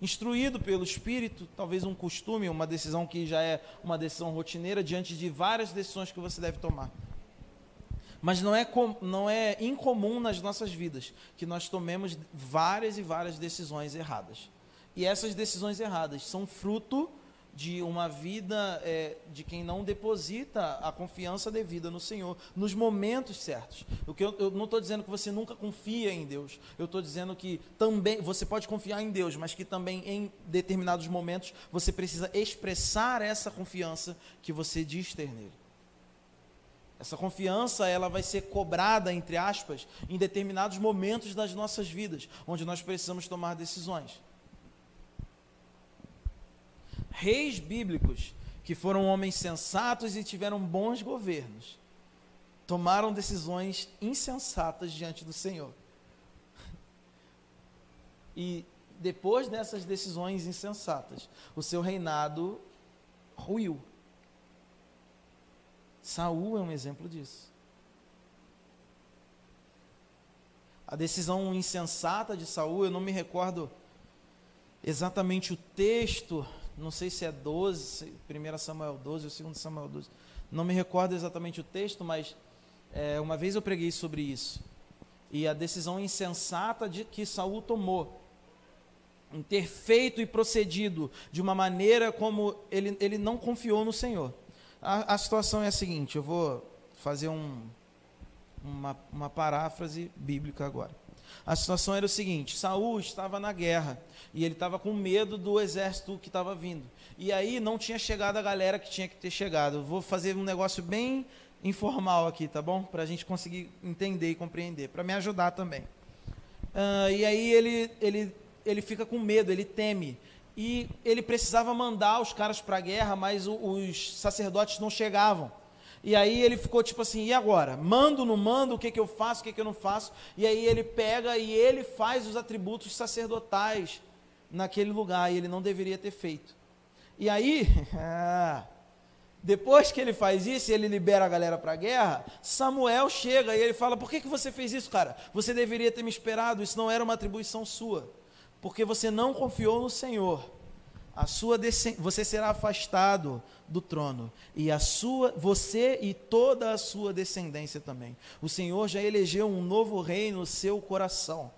instruído pelo Espírito, talvez um costume, uma decisão que já é uma decisão rotineira, diante de várias decisões que você deve tomar. Mas não é, com, não é incomum nas nossas vidas que nós tomemos várias e várias decisões erradas. E essas decisões erradas são fruto de uma vida é, de quem não deposita a confiança devida no Senhor nos momentos certos. O que eu, eu não estou dizendo que você nunca confia em Deus. Eu estou dizendo que também você pode confiar em Deus, mas que também em determinados momentos você precisa expressar essa confiança que você diz ter nele. Essa confiança ela vai ser cobrada entre aspas em determinados momentos das nossas vidas, onde nós precisamos tomar decisões reis bíblicos que foram homens sensatos e tiveram bons governos, tomaram decisões insensatas diante do Senhor. [LAUGHS] E depois dessas decisões insensatas, o seu reinado ruiu. Saul é um exemplo disso. A decisão insensata de Saul, eu não me recordo exatamente o texto não sei se é 12, 1 Samuel 12 ou 2 Samuel 12, não me recordo exatamente o texto, mas é, uma vez eu preguei sobre isso. E a decisão insensata de que Saul tomou, em ter feito e procedido de uma maneira como ele, ele não confiou no Senhor. A, a situação é a seguinte, eu vou fazer um, uma, uma paráfrase bíblica agora. A situação era o seguinte: Saul estava na guerra e ele estava com medo do exército que estava vindo. E aí não tinha chegado a galera que tinha que ter chegado. vou fazer um negócio bem informal aqui, tá bom? Para a gente conseguir entender e compreender, para me ajudar também. Uh, e aí ele, ele, ele fica com medo, ele teme. E ele precisava mandar os caras para a guerra, mas os sacerdotes não chegavam. E aí ele ficou tipo assim, e agora? Mando, não mando, o que, que eu faço, o que, que eu não faço? E aí ele pega e ele faz os atributos sacerdotais naquele lugar, e ele não deveria ter feito. E aí, [LAUGHS] depois que ele faz isso, ele libera a galera para a guerra, Samuel chega e ele fala, por que, que você fez isso, cara? Você deveria ter me esperado, isso não era uma atribuição sua. Porque você não confiou no Senhor a sua você será afastado do trono e a sua você e toda a sua descendência também. O Senhor já elegeu um novo rei no seu coração.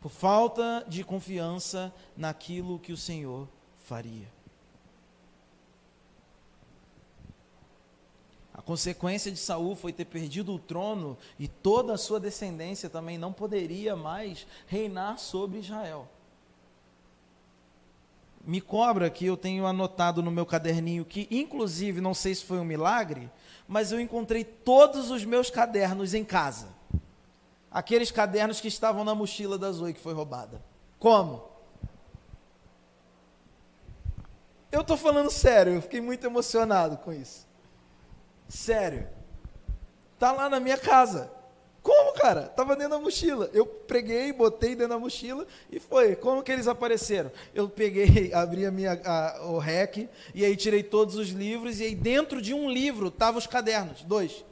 Por falta de confiança naquilo que o Senhor faria. Consequência de Saul foi ter perdido o trono e toda a sua descendência também não poderia mais reinar sobre Israel. Me cobra que eu tenho anotado no meu caderninho que, inclusive, não sei se foi um milagre, mas eu encontrei todos os meus cadernos em casa. Aqueles cadernos que estavam na mochila da Zoe que foi roubada. Como? Eu tô falando sério, eu fiquei muito emocionado com isso. Sério. Tá lá na minha casa. Como, cara? Tava dentro da mochila. Eu preguei, botei dentro da mochila e foi. Como que eles apareceram? Eu peguei, [LAUGHS] abri a minha, a, o REC e aí tirei todos os livros e aí dentro de um livro estavam os cadernos, dois.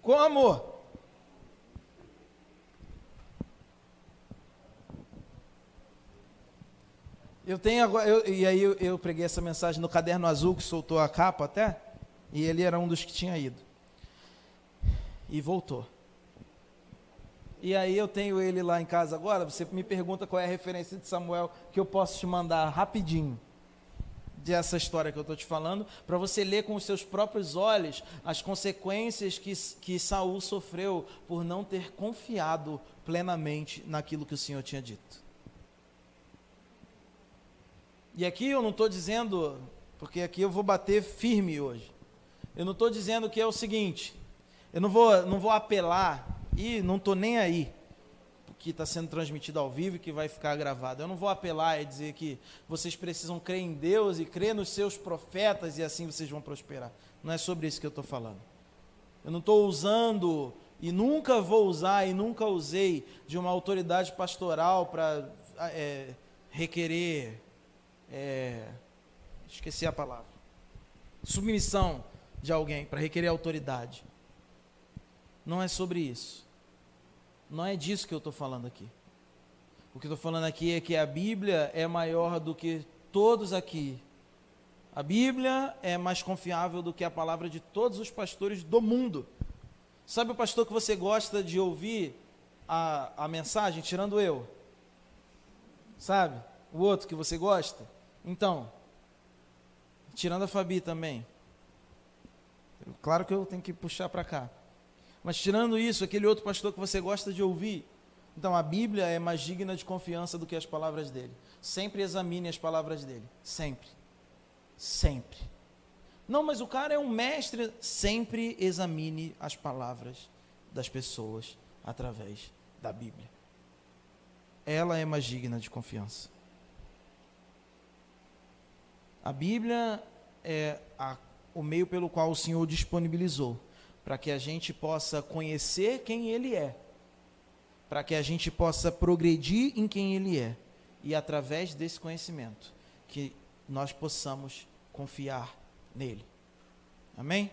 Com Eu tenho agora, eu, e aí eu, eu, preguei essa mensagem no caderno azul que soltou a capa até, e ele era um dos que tinha ido. E voltou. E aí eu tenho ele lá em casa agora, você me pergunta qual é a referência de Samuel que eu posso te mandar rapidinho dessa história que eu estou te falando, para você ler com os seus próprios olhos as consequências que, que Saul sofreu por não ter confiado plenamente naquilo que o Senhor tinha dito. E aqui eu não estou dizendo, porque aqui eu vou bater firme hoje. Eu não estou dizendo que é o seguinte, eu não vou, não vou apelar e não estou nem aí, porque está sendo transmitido ao vivo e que vai ficar gravado. Eu não vou apelar e dizer que vocês precisam crer em Deus e crer nos seus profetas e assim vocês vão prosperar. Não é sobre isso que eu estou falando. Eu não estou usando e nunca vou usar e nunca usei de uma autoridade pastoral para é, requerer é, esqueci a palavra, submissão de alguém para requerer autoridade. Não é sobre isso. Não é disso que eu estou falando aqui. O que eu estou falando aqui é que a Bíblia é maior do que todos aqui. A Bíblia é mais confiável do que a palavra de todos os pastores do mundo. Sabe o pastor que você gosta de ouvir a, a mensagem, tirando eu? Sabe? O outro que você gosta? Então, tirando a Fabi também. Claro que eu tenho que puxar para cá. Mas tirando isso, aquele outro pastor que você gosta de ouvir, então a Bíblia é mais digna de confiança do que as palavras dele. Sempre examine as palavras dele. Sempre. Sempre. Não, mas o cara é um mestre. Sempre examine as palavras das pessoas através da Bíblia. Ela é mais digna de confiança. A Bíblia é a, o meio pelo qual o Senhor disponibilizou para que a gente possa conhecer quem Ele é, para que a gente possa progredir em quem Ele é e através desse conhecimento que nós possamos confiar nele. Amém?